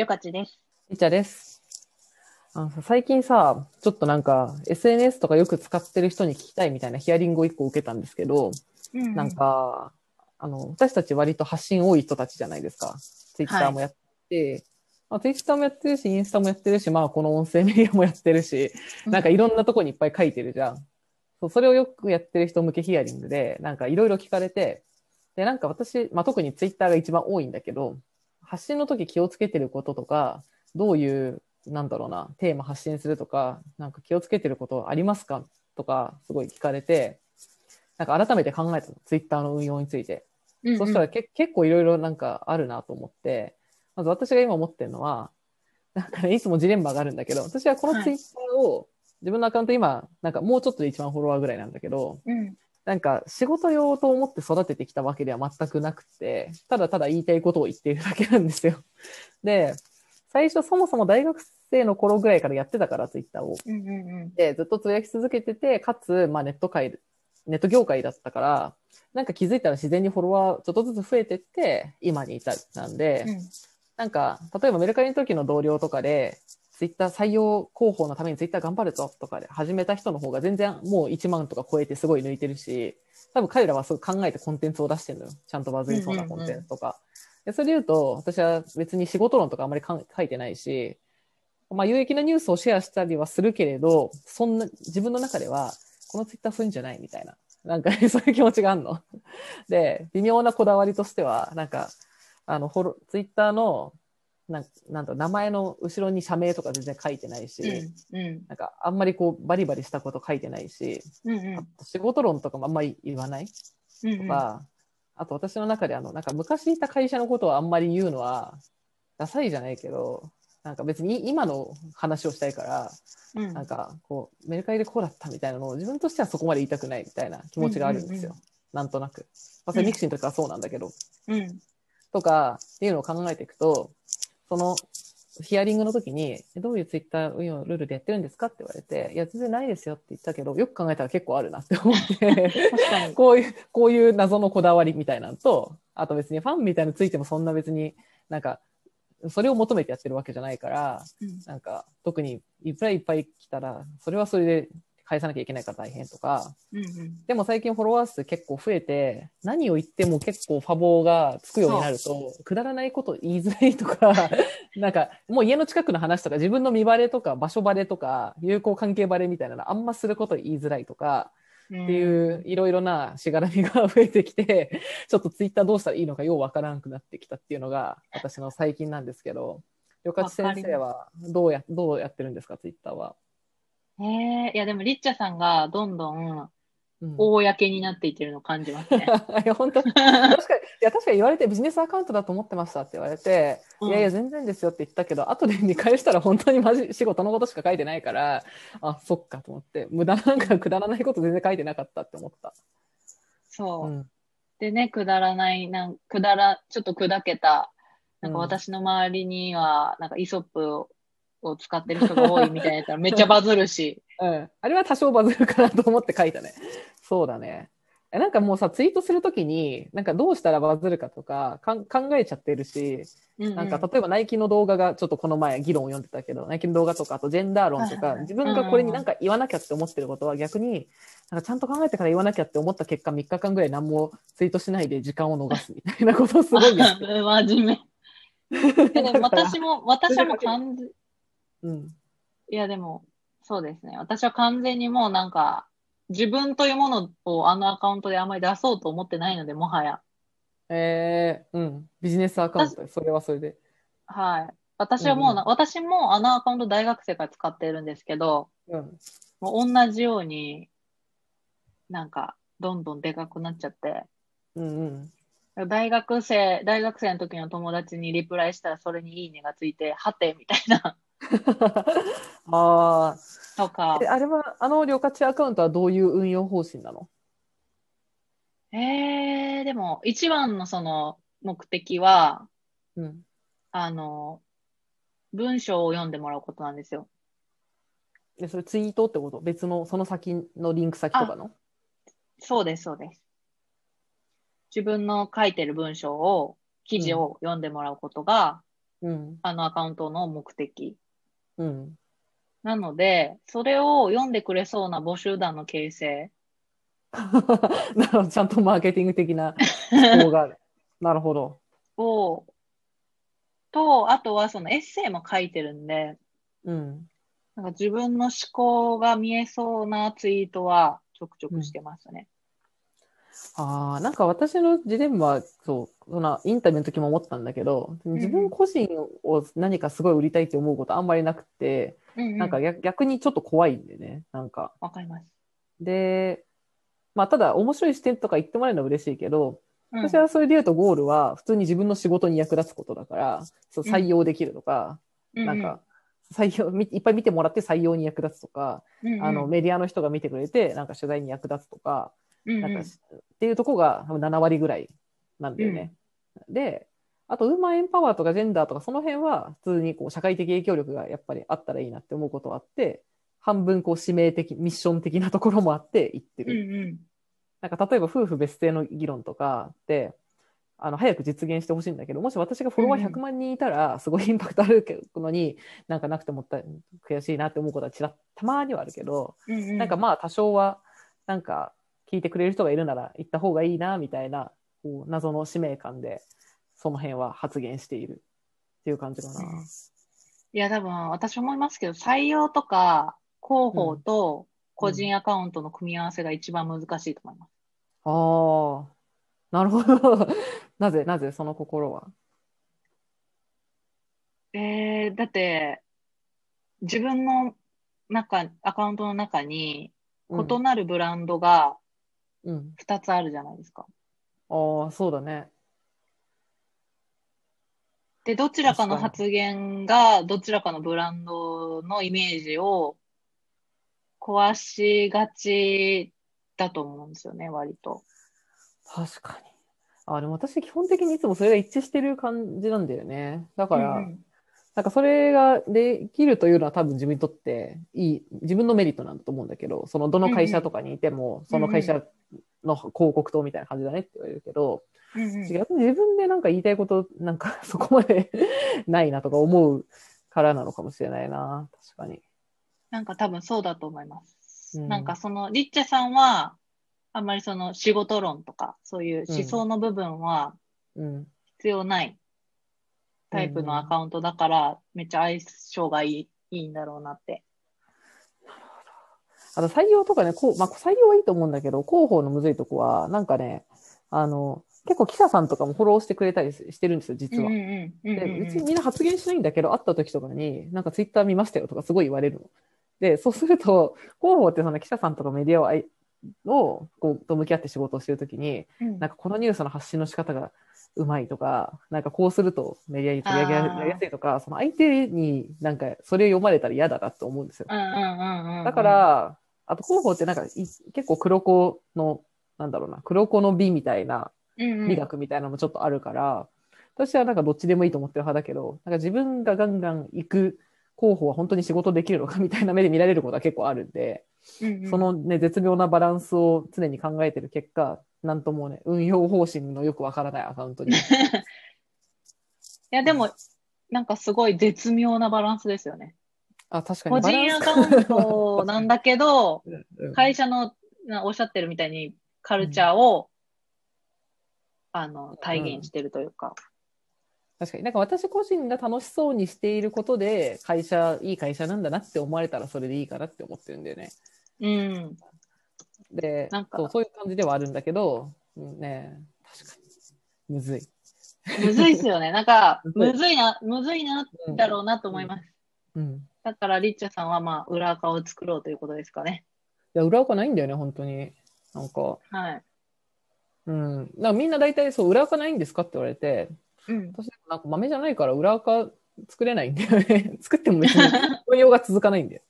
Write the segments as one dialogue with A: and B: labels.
A: よかちです。
B: いちゃです。あのさ最近さ、ちょっとなんか SNS とかよく使ってる人に聞きたいみたいなヒアリングを一個受けたんですけど、
A: うん
B: なん、か、あの、私たち割と発信多い人たちじゃないですか。ツイッターもやって、まあ、ツイッターもやってるし、インスタもやってるし、まあこの音声メディアもやってるし、なんかいろんなとこにいっぱい書いてるじゃん。そう、それをよくやってる人向けヒアリングで、なんかいろいろ聞かれて、で、なんか私、まあ特にツイッターが一番多いんだけど、発信の時気をつけてることとか、どういう、なんだろうな、テーマ発信するとか、なんか気をつけてることありますかとか、すごい聞かれて、なんか改めて考えたの、ツイッターの運用について。
A: うんうん。
B: そしたらけ結構いろいろなんかあるなと思って、まず私が今思ってるのは、なんかね、いつもジレンマがあるんだけど、私はこのツイッターを、自分のアカウント今、なんかもうちょっとで1万フォロワーぐらいなんだけど、
A: うん
B: なんか仕事用と思って育ててきたわけでは全くなくて、ただただ言いたいことを言っているだけなんですよ。で、最初そもそも大学生の頃ぐらいからやってたから、ツイッターを。
A: うんうんうん
B: で、ずっとつぶやき続けてて、かつ、まあネット界、ネット業界だったから、なんか気づいたら自然にフォロワーちょっとずつ増えてって、今に至る。なんで、
A: うん
B: なんか、例えばメルカリの時の同僚とかで、ツイッター採用広報のためにツイッター頑張るぞとかで始めた人の方が全然もう1万とか超えてすごい抜いてるし、多分彼らはすごい考えてコンテンツを出してるのよ。ちゃんとバズりそうなコンテンツとか。でそれで言うと、私は別に仕事論とかあんまり書いてないし、まあ有益なニュースをシェアしたりはするけれど、そんな、自分の中では、このツイッターそういうんじゃないみたいな。なんかね、そういう気持ちがあるの。で、微妙なこだわりとしては、なんか、あの、フォロツイッターの、なんなんだろう名前の後ろに社名とか全然書いてないし、
A: うん
B: なんかあんまりこうバリバリしたこと書いてないし、
A: うんうん。
B: あと仕事論とかもあんまり言わない？
A: うん
B: とか、あと私の中であの、なんか昔いた会社のことをあんまり言うのは、ダサいじゃないけど、なんか別に今の話をしたいから、
A: うん。
B: なんかこう、メルカリでこうだったみたいなのを自分としてはそこまで言いたくないみたいな気持ちがあるんですよ。
A: うんうん
B: なんとなく。まあ、それ mixi の時からそうなんだけど。
A: うん。
B: とかっていうのを考えていくと、そのヒアリングの時に、えどういうツイッター運用ルールでやってるんですかって言われて、いや、全然ないですよって言ったけど、よく考えたら結構あるなって思って。こういう、こういう謎のこだわりみたいなのと、あと別にファンみたいなのついてもそんな別になんか、それを求めてやってるわけじゃないから、
A: うん
B: なんか、特にいっぱいいっぱい来たら、それはそれで返さなきゃいけないから大変とか、
A: うんうん。
B: でも最近フォロワー数結構増えて、何を言っても結構ファボがつくようになると、くだらないこと言いづらいとか、なんかもう家の近くの話とか自分の見バレとか場所バレとか友好関係バレみたいなのあんますること言いづらいとか
A: うん
B: っていういろいろなしがらみが増えてきて、ちょっとツイッターどうしたらいいのかようわからなくなってきたっていうのが私の最近なんですけど、よかち先生はどうや、どうやってるんですか、ツイッターは？
A: へえいやでもリッチャさんがどんどん
B: うん
A: 公になっていってるのを感じますね。
B: いや、本当 確かに、いや、確かに言われて、ビジネスアカウントだと思ってましたって言われて、
A: うん
B: いやいや、全然ですよって言ったけど、後で見返したら本当にマジ仕事のことしか書いてないから、あ、そっかと思って、無駄なんかくだらないこと全然書いてなかったって思った。
A: そうう。
B: ん。
A: でね、くだらない、なんくだら、ちょっと砕けた、なんか
B: うん
A: 私の周りには、なんかイソップをを使ってる人が多いみたいなやったらめっちゃバズるし。
B: うん。あれは多少バズるかなと思って書いたね。そうだね。えなんかもうさ、ツイートするときに、なんかどうしたらバズるかとか考えちゃってるし、
A: うん
B: なんか例えばナイキの動画がちょっとこの前議論を読んでたけど、ナイキの動画とか、あとジェンダー論とか、自分がこれになんか言わなきゃって思ってることは逆に、なんかちゃんと考えてから言わなきゃって思った結果3日間ぐらい何もツイートしないで時間を逃すみたいなことをすごいやってる。
A: 真面目。えでも私も、私はもう完全、
B: うん。
A: いやでも、そうですね。私は完全にもうなんか、自分というものをあのアカウントであまり出そうと思ってないので、もはや。
B: えー、うん。ビジネスアカウント、それはそれで。
A: はい。私はもうな、
B: うん
A: 私もあのアカウント大学生から使ってるんですけど、
B: うん。
A: もう同じように、なんか、どんどんでかくなっちゃって、
B: うんうん。
A: 大学生、大学生の時の友達にリプライしたらそれにいいねがついて、はて、みたいな、
B: あ
A: とか
B: あ。え、。あれは、あの、旅客地アカウントはどういう運用方針なの？
A: えー、でも、一番のその目的は、
B: うん。
A: あの、文章を読んでもらうことなんですよ。
B: で、それツイートってこと？別の、その先のリンク先とかの？
A: そうです、そうです。自分の書いてる文章を、記事を読んでもらうことが
B: うん。
A: あのアカウントの目的。
B: うん。
A: なので、それを読んでくれそうな募集団の形成
B: なるほど。ちゃんとマーケティング的な 思考がある。なるほど。
A: を、と、あとはそのエッセイも書いてるんで、
B: うん。
A: なんか自分の思考が見えそうなツイートはちょくちょくしてますね。
B: ああ、なんか私のジレンマは、そう、そのインタビューの時も思ったんだけど、自分個人を何かすごい売りたいって思うことあんまりなくて、
A: うんうん。
B: なんか逆逆にちょっと怖いんでね、なんか。
A: わかります。
B: で、まあ、ただ面白い視点とか言ってもらえるのは嬉しいけど、
A: うん
B: 私はそれで言うとゴールは普通に自分の仕事に役立つことだから、そう
A: うん
B: 採用できるとか、なんか、採用、みいっぱい見てもらって採用に役立つとか、
A: うんうん、
B: あの、メディアの人が見てくれて、なんか取材に役立つとか、
A: うんうん、
B: なんか、っていうとこが多分7割ぐらいなんだよね。で、あと、ウーマンエンパワーとかジェンダーとか、その辺は普通にこう社会的影響力がやっぱりあったらいいなって思うことはあって、半分こう使命的、ミッション的なところもあって言って
A: うん
B: る。
A: うん。
B: なんか例えば夫婦別姓の議論とかって、あの、早く実現してほしいんだけど、もし私がフォロワー100万人いたら、すごいインパクトあるのに、なんかなくてもったい悔しいなって思うことはちらったまにはあるけど、
A: うんうん、
B: なんかまあ多少は、なんか聞いてくれる人がいるなら行った方がいいな、みたいな、こう謎の使命感で、その辺は発言しているっていう感じかな。
A: いや、多分私思いますけど、採用とか広報と個人アカウントの組み合わせが一番難しいと思います。
B: ああ、なるほど。なぜ、なぜその心は？
A: えー、だって、自分の中、アカウントの中に異なるブランドが
B: うん。
A: 2つあるじゃないですか。
B: ああ、そうだね。
A: で、どちらかの発言がどちらかのブランドのイメージを壊しがちだと思うんですよね、割と。
B: 確かに。あ、でも私基本的にいつもそれが一致してる感じなんだよね。だから、
A: うん
B: なんかそれができるというのは多分自分にとっていい、自分のメリットなんだと思うんだけど、そのどの会社とかにいても、その会社の広告塔みたいな感じだねって言われるけど、
A: うんうん
B: 違う自分でなんか言いたいこと、なんかそこまでないなとか思うからなのかもしれないな。確かに。
A: なんか多分そうだと思います。
B: うん
A: なんかその、リッチャさんは、あんまりその仕事論とか、そういう思想の部分は
B: うん。
A: 必要ないタイプのアカウントだから、めっちゃ相性がいい、いいんだろうなって。
B: あと採用とかね、こう、まあ、採用はいいと思うんだけど、広報のむずいとこは、なんかね、あの、結構記者さんとかもフォローしてくれたりしてるんですよ、実は。
A: うんうんうんうん
B: で、
A: う
B: ちみんな発言しないんだけど、会った時とかに、なんかツイッター見ましたよとかすごい言われるの。で、そうすると、広報ってその記者さんとかメディアををこうと向き合って仕事をしてるときに、
A: うん
B: なんかこのニュースの発信の仕方がうまいとか、なんかこうするとメディアに取り上げられやすいとか、その相手になんかそれを読まれたら嫌だなと思うんですよ。
A: うんうんうんうん。
B: だか、ら、あと広報ってなんかい結構黒子の、なんだろうな、黒子の美みたいな
A: うんうん、
B: 美学みたいなのもちょっとあるから、私はなんかどっちでもいいと思ってる派だけど、なんか自分がガンガン行く候補は本当に仕事できるのかみたいな目で見られることは結構あるんで、
A: うんうん
B: そのね、絶妙なバランスを常に考えてる結果、なんともね、運用方針のよくわからないアカウントに。
A: いや、でも、なんかすごい絶妙なバランスですよね。
B: あ、確かに
A: 個。人アカウントなんだけど、
B: うんうん
A: 会社のなおっしゃってるみたいにカルチャーを、あの、体現してるというか。
B: 確かに。なんか私個人が楽しそうにしていることで、会社、いい会社なんだなって思われたらそれでいいかなって思ってるんだよね。
A: うん。
B: で、
A: なんか
B: そうそういう感じではあるんだけど、うんね、確かに。むずい。
A: むずいっすよね。なんか、
B: むずい
A: な、むずいな、だろうなと思います。
B: うん。
A: だから、リッチャさんは、まあ、裏垢を作ろうということですかね。
B: いや、裏垢ないんだよね、本当に。なんか、
A: はい。
B: うん。だからみんな大体そう、裏垢ないんですかって言われて、
A: うん。
B: 私なんか豆じゃないから裏垢作れないんだよね。作っても別に 運用が続かないんだよ。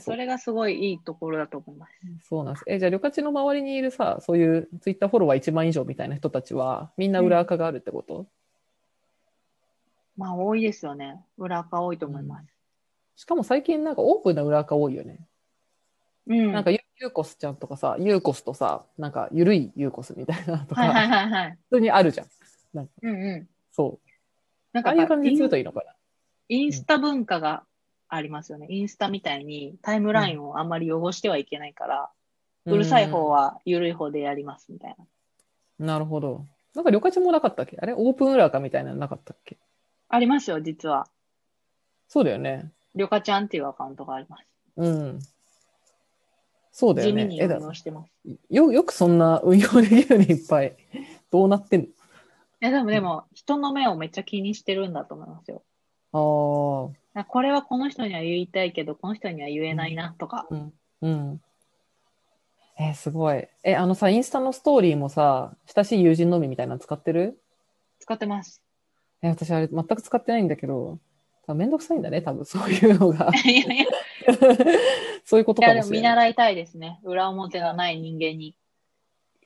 A: それがすごいいいところだと思います。
B: そうなんです。え、じゃあ、旅客地の周りにいるさ、そういうツイッターフォロワー1万以上みたいな人たちは、みんな裏垢があるってこと、
A: まあ、多いですよね。裏垢多いと思います。
B: しかも最近なんかオープンな裏垢多いよね。
A: うん。
B: なんかユユーコスちゃんとかさ、ユーコスとさ、なんかゆるいユーコスみたいなのとか、
A: はいはいはいはい。
B: 普通にあるじゃん。
A: うんうん。
B: そ
A: なんか
B: ああいう感じ
A: イン
B: にするといいのかな。
A: インスタ文化がありますよね。インスタみたいにタイムラインをあんまり汚してはいけないから、うるさい方は緩い方でやりますみたいな。
B: なるほど。なんか、旅客もなかったっけ？あれ？オープン裏かみたいなのなかったっけ？
A: ありますよ、実は。
B: そうだよね。
A: りょかちゃんっていうアカウントがあります。
B: うん。そうだよね。
A: 地味に運用してます。
B: よ、よくそんな運用できるね、いっぱい。どうなってん
A: いや、でもでも、人の目をめっちゃ気にしてるんだと思いますよ。
B: の
A: あこれはこの人には言いたいけど、この人には言えないなとか。
B: ああ。うん。うん。えーすごい。え、あのさ、インスタのストーリーもさ、親しい友人のみみたいなの使ってる？
A: 使ってます。
B: え、私あれ全く使ってないんだけど、めんどくさいんだね、多分そういうのが。
A: いやいや、い
B: そういうこと
A: や
B: かもしれない。
A: でも見習いたいですね。裏表のない人間に。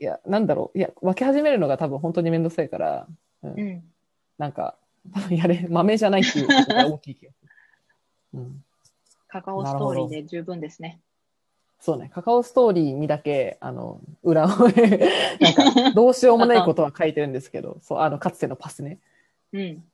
B: いや、なんだろう。いや、分け始めるのが多分本当にめんどくさいから、うん
A: うん。
B: なんか、多 分やれ、豆じゃないっていうことが大きい気がする。うん。
A: カカオストーリーで十分ですね。
B: そうね、カカオストーリーにだけ、あの、裏をね、なんか、どうしようもないことは書いてるんですけど、そう、あの、かつてのパスね。
A: うん。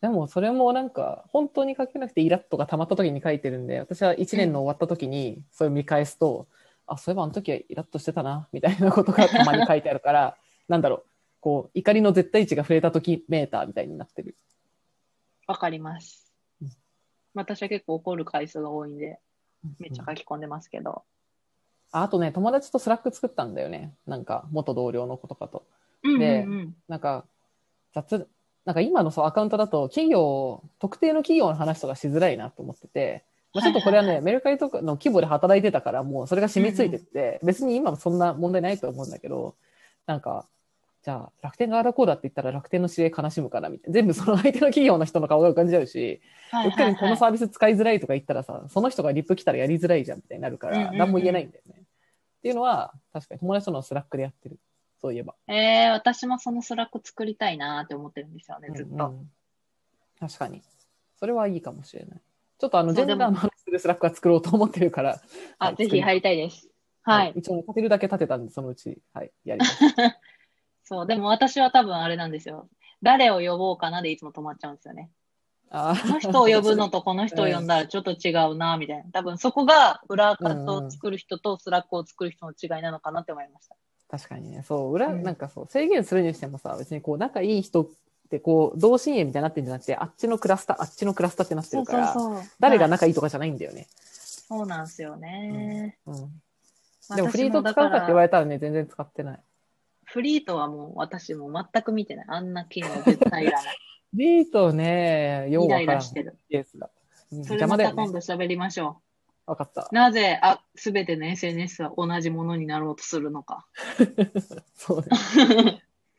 B: でも、それもなんか、本当に書けなくてイラッとが溜まった時に書いてるんで、私は1年の終わった時に、それを見返すと、あ、そういえばあの時はイラッとしてたな、みたいなことがたまに書いてあるから、なんだろう、こう、怒りの絶対値が触れた時メーターみたいになってる。
A: わかります
B: うん。
A: 私は結構怒る回数が多いんで、めっちゃ書き込んでますけど。
B: ああとね、友達と Slack 作ったんだよね。なんか、元同僚の子とかと。で
A: うん。
B: なんか、雑、なんか今のそうアカウントだと企業、特定の企業の話とかしづらいなと思ってて、まあ、ちょっとこれはね、
A: はいはい
B: メルカリとかの規模で働いてたから、もうそれが染みついてて、別に今はそんな問題ないと思うんだけど、なんか、じゃあ楽天があだこうだって言ったら楽天の知り合い悲しむからみたいな。全部その相手の企業の人の顔が浮かんじゃうし、
A: はいう
B: っかりこの
A: はいはい。
B: サービス使いづらいとか言ったらさ、その人がリプ来たらやりづらいじゃんみたいになるから、
A: うんうんうん
B: 何も言えないんだよね。っていうのは、確かに友達との Slack でやってる。そういえば。
A: えー、私もその Slack 作りたいなーって思ってるんですよね、ずっと。
B: うんうん確かに。それはいいかもしれない。ちょっとあの、ジェンダーの話する Slack は作ろうと思ってるから。
A: あ、
B: はい
A: ぜひ入りたいです。はい。
B: 一応ね、立てるだけ立てたんで、そのうち、はい、やります。
A: そう、でも私は多分あれなんですよ。誰を呼ぼうかなでいつも止まっちゃうんですよね。
B: あ
A: この人を呼ぶのと この人を呼んだらちょっと違うな、みたいな。多分そこが裏アカウントを作る人と Slack を作る人の違いなのかなって思いました。
B: 確かにね、そう、裏、
A: うん
B: なんかそう、制限するにしてもさ、別にこう、仲いい人ってこう、同心円みたいになってるんじゃなくて、あっちのクラスター、あっちのクラスターってなってるから、
A: う。
B: 誰が
A: はい
B: 仲いいとかじゃないんだよね。
A: そうなんですよね。
B: うん。
A: 私
B: でもフリート
A: だ
B: 使うかって言われたらね、全然使ってない。
A: フリートはもう私も全く見てない。あんな機能絶対いらない。
B: フリートね、ようわからん
A: ラしてる。
B: ケースだ。邪魔
A: また今。度喋りましょ
B: わかった
A: う。。なぜ、あ、すべての SNS は同じものになろうとするのか。
B: そうね。